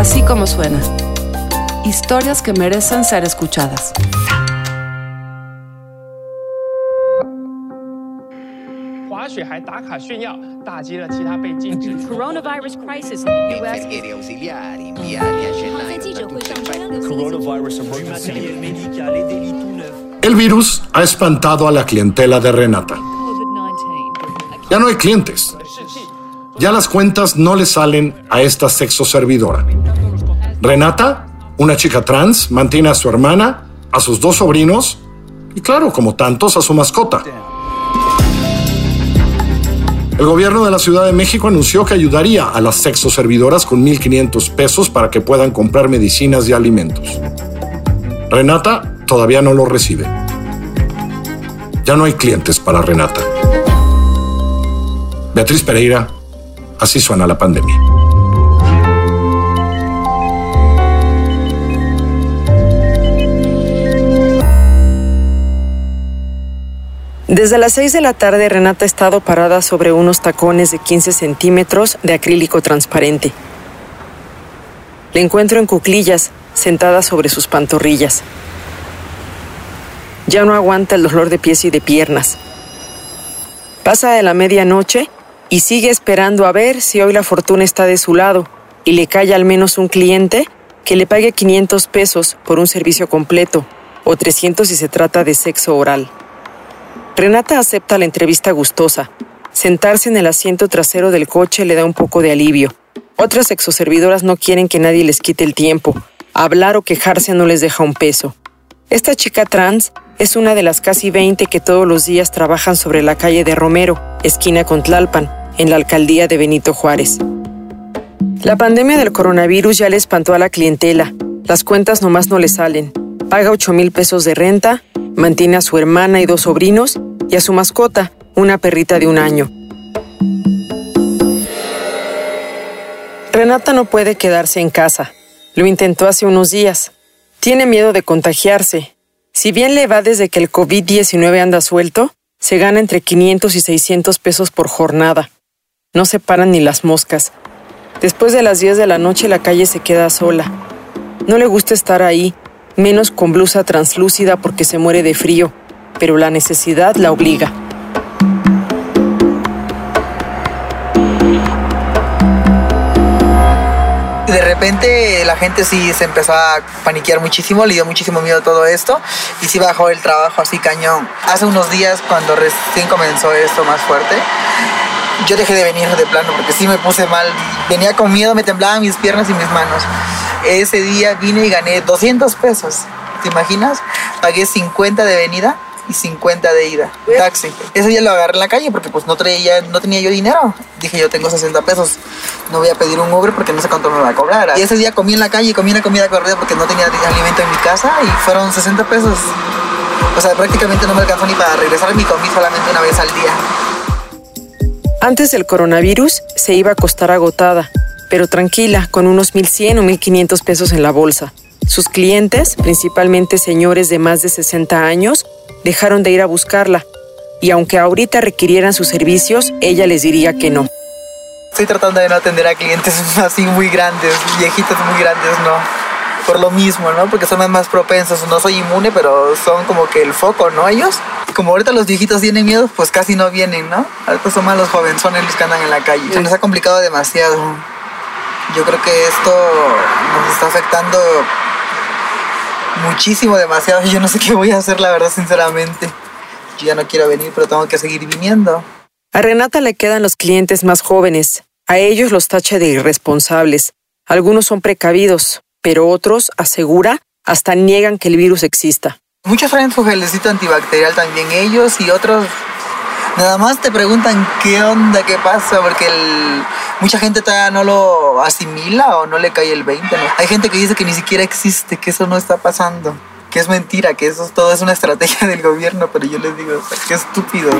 Así como suena. Historias que merecen ser escuchadas. Coronavirus crisis in the U.S. El virus ha espantado a la clientela de Renata. Ya no hay clientes. Ya las cuentas no le salen a esta sexo servidora. Renata, una chica trans, mantiene a su hermana, a sus dos sobrinos y claro, como tantos, a su mascota. El gobierno de la Ciudad de México anunció que ayudaría a las sexo servidoras con 1.500 pesos para que puedan comprar medicinas y alimentos. Renata todavía no lo recibe. Ya no hay clientes para Renata. Beatriz Pereira, así suena la pandemia. Desde las 6 de la tarde, Renata ha estado parada sobre unos tacones de 15 centímetros de acrílico transparente. La encuentro en cuclillas, sentada sobre sus pantorrillas. Ya no aguanta el dolor de pies y de piernas. Pasa de la medianoche y sigue esperando a ver si hoy la fortuna está de su lado y le cae al menos un cliente que le pague 500 pesos por un servicio completo o 300 si se trata de sexo oral. Renata acepta la entrevista gustosa. Sentarse en el asiento trasero del coche le da un poco de alivio. Otras exoservidoras no quieren que nadie les quite el tiempo. Hablar o quejarse no les deja un peso. Esta chica trans es una de las casi 20 que todos los días trabajan sobre la calle de Romero, esquina con Tlalpan, en la alcaldía de Benito Juárez. La pandemia del coronavirus ya le espantó a la clientela. Las cuentas nomás no le salen. Paga 8 mil pesos de renta, mantiene a su hermana y dos sobrinos y a su mascota, una perrita de un año. Renata no puede quedarse en casa. Lo intentó hace unos días. Tiene miedo de contagiarse. Si bien le va desde que el COVID-19 anda suelto, se gana entre 500 y 600 pesos por jornada. No se paran ni las moscas. Después de las 10 de la noche la calle se queda sola. No le gusta estar ahí, menos con blusa translúcida porque se muere de frío, pero la necesidad la obliga. De repente la gente sí se empezó a paniquear muchísimo, le dio muchísimo miedo todo esto y sí bajó el trabajo así cañón. Hace unos días cuando recién comenzó esto más fuerte, yo dejé de venir de plano porque sí me puse mal. Venía con miedo, me temblaban mis piernas y mis manos. Ese día vine y gané 200 pesos. ¿Te imaginas? Pagué 50 de venida y 50 de ida. Taxi. Ese día lo agarré en la calle porque pues no, traía, no tenía yo dinero. Dije yo tengo 60 pesos. No voy a pedir un Uber porque no sé cuánto me va a cobrar. Y ese día comí en la calle, comí una comida corrida porque no tenía alimento en mi casa y fueron 60 pesos. O sea, prácticamente no me alcanzó ni para regresar. Mi comí solamente una vez al día. Antes del coronavirus se iba a acostar agotada, pero tranquila, con unos 1.100 o 1.500 pesos en la bolsa. Sus clientes, principalmente señores de más de 60 años, dejaron de ir a buscarla, y aunque ahorita requirieran sus servicios, ella les diría que no. Estoy tratando de no atender a clientes así muy grandes, viejitos muy grandes, no. Por lo mismo, ¿no? Porque son más propensos. No soy inmune, pero son como que el foco, ¿no? Ellos. Como ahorita los viejitos tienen miedo, pues casi no vienen, ¿no? Ahorita son más los jovenzones los que andan en la calle. Se nos ha complicado demasiado. Yo creo que esto nos está afectando muchísimo, demasiado. Yo no sé qué voy a hacer, la verdad, sinceramente. Yo ya no quiero venir, pero tengo que seguir viniendo. A Renata le quedan los clientes más jóvenes. A ellos los tacha de irresponsables. Algunos son precavidos, pero otros, asegura, hasta niegan que el virus exista. Muchos traen su gelecito antibacterial también ellos y otros nada más te preguntan qué onda, qué pasa, porque el, mucha gente todavía no lo asimila o no le cae el 20. ¿no? Hay gente que dice que ni siquiera existe, que eso no está pasando, que es mentira, que eso todo es una estrategia del gobierno, pero yo les digo, qué estúpido.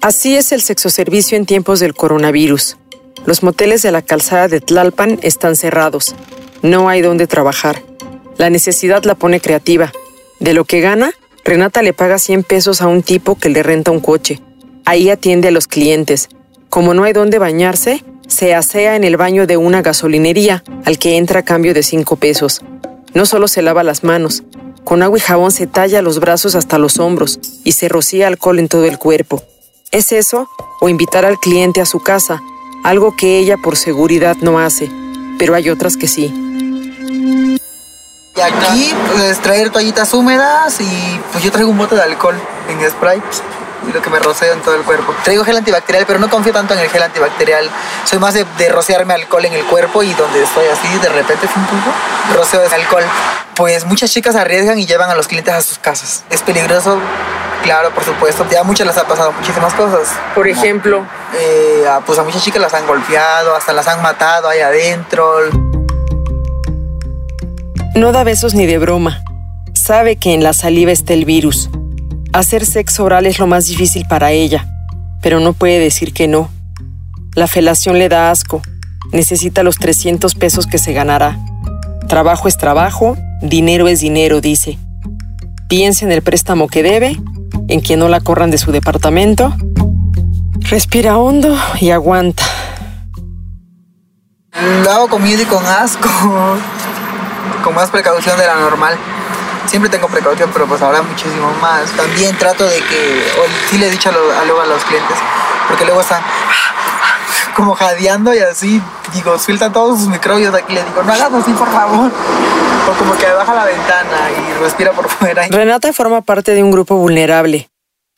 Así es el sexoservicio en tiempos del coronavirus. Los moteles de la calzada de Tlalpan están cerrados. No hay dónde trabajar. La necesidad la pone creativa. De lo que gana, Renata le paga 100 pesos a un tipo que le renta un coche. Ahí atiende a los clientes. Como no hay dónde bañarse, se asea en el baño de una gasolinería al que entra a cambio de cinco pesos. No solo se lava las manos, con agua y jabón se talla los brazos hasta los hombros y se rocía alcohol en todo el cuerpo. ¿Es eso o invitar al cliente a su casa? Algo que ella por seguridad no hace, pero hay otras que sí. Y aquí, pues traer toallitas húmedas y pues yo traigo un bote de alcohol en spray y lo que me roceo en todo el cuerpo. Traigo gel antibacterial, pero no confío tanto en el gel antibacterial. Soy más de, de rociarme alcohol en el cuerpo y donde estoy así, de repente, un poco, roceo de alcohol. Pues muchas chicas arriesgan y llevan a los clientes a sus casas. Es peligroso, claro, por supuesto. Ya a muchas les ha pasado muchísimas cosas. Por ejemplo, Eh, a- pues a muchas chicas las han golpeado, hasta las han matado ahí adentro. no da besos ni de broma. Sabe que en la saliva está el virus. Hacer sexo oral es lo más difícil para ella, pero no puede decir que no. La felación le da asco. Necesita los 300 pesos que se ganará. Trabajo es trabajo, dinero es dinero, dice. Piensa en el préstamo que debe, en que no la corran de su departamento. Respira hondo y aguanta. Hago con miedo y con asco, con más precaución de la normal. Siempre tengo precaución, pero pues ahora muchísimo más. También trato de que, sí le he dicho a, a los clientes, porque luego están como jadeando y así, digo, sueltan todos sus microbios aquí, le digo, no hagas así por favor. O como que baja la ventana y respira por fuera. Renata forma parte de un grupo vulnerable.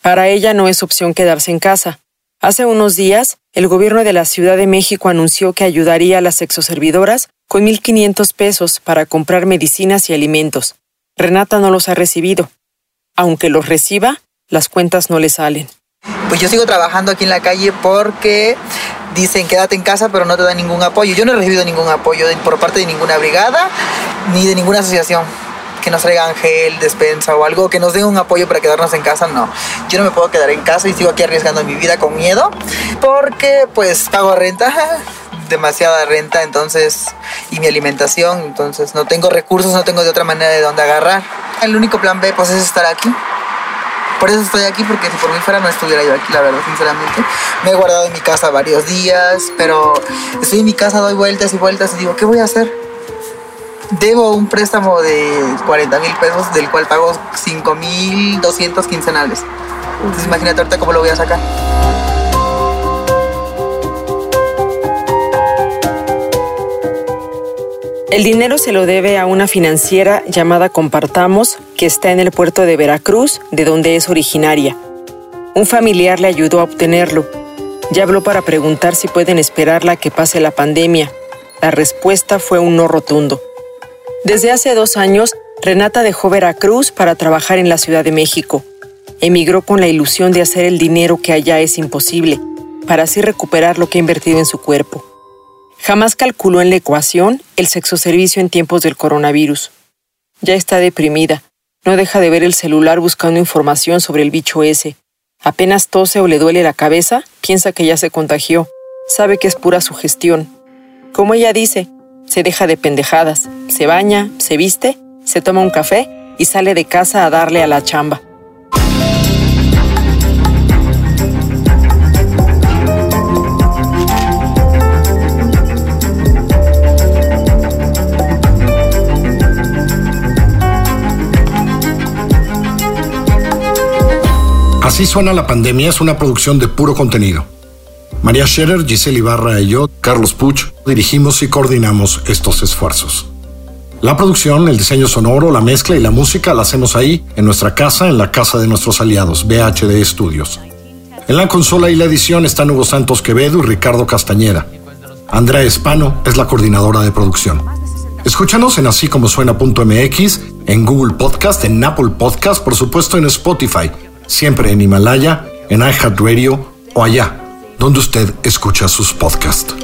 Para ella no es opción quedarse en casa. Hace unos días, el gobierno de la Ciudad de México anunció que ayudaría a las sexoservidoras con 1.500 pesos para comprar medicinas y alimentos. Renata no los ha recibido. Aunque los reciba, las cuentas no le salen. Pues yo sigo trabajando aquí en la calle porque dicen quédate en casa pero no te dan ningún apoyo. Yo no he recibido ningún apoyo por parte de ninguna brigada ni de ninguna asociación que nos traigan gel, despensa o algo, que nos den un apoyo para quedarnos en casa, no. Yo no me puedo quedar en casa y sigo aquí arriesgando mi vida con miedo porque pues pago renta, demasiada renta, entonces, y mi alimentación, entonces no tengo recursos, no tengo de otra manera de dónde agarrar. El único plan B pues es estar aquí. Por eso estoy aquí, porque si por mí fuera no estuviera yo aquí, la verdad, sinceramente. Me he guardado en mi casa varios días, pero estoy en mi casa, doy vueltas y vueltas y digo, ¿qué voy a hacer? Debo un préstamo de 40 mil pesos, del cual pago 5 mil 200 quincenales. Entonces imagínate ahorita cómo lo voy a sacar. El dinero se lo debe a una financiera llamada Compartamos, que está en el puerto de Veracruz, de donde es originaria. Un familiar le ayudó a obtenerlo. Ya habló para preguntar si pueden esperarla a que pase la pandemia. La respuesta fue un no rotundo. Desde hace dos años, Renata dejó Veracruz para trabajar en la Ciudad de México. Emigró con la ilusión de hacer el dinero que allá es imposible, para así recuperar lo que ha invertido en su cuerpo. Jamás calculó en la ecuación el sexoservicio en tiempos del coronavirus. Ya está deprimida. No deja de ver el celular buscando información sobre el bicho ese. Apenas tose o le duele la cabeza, piensa que ya se contagió. Sabe que es pura sugestión. Como ella dice, se deja de pendejadas, se baña, se viste, se toma un café y sale de casa a darle a la chamba. Así suena la pandemia es una producción de puro contenido. María Scherer, Giselle Ibarra y yo, Carlos Puch, dirigimos y coordinamos estos esfuerzos. La producción, el diseño sonoro, la mezcla y la música la hacemos ahí, en nuestra casa, en la casa de nuestros aliados, BHD Studios. En la consola y la edición están Hugo Santos Quevedo y Ricardo Castañeda. Andrea Espano es la coordinadora de producción. Escúchanos en así como suena.mx, en Google Podcast, en Apple Podcast, por supuesto en Spotify, siempre en Himalaya, en iHeartRadio o allá, donde usted escucha sus podcasts.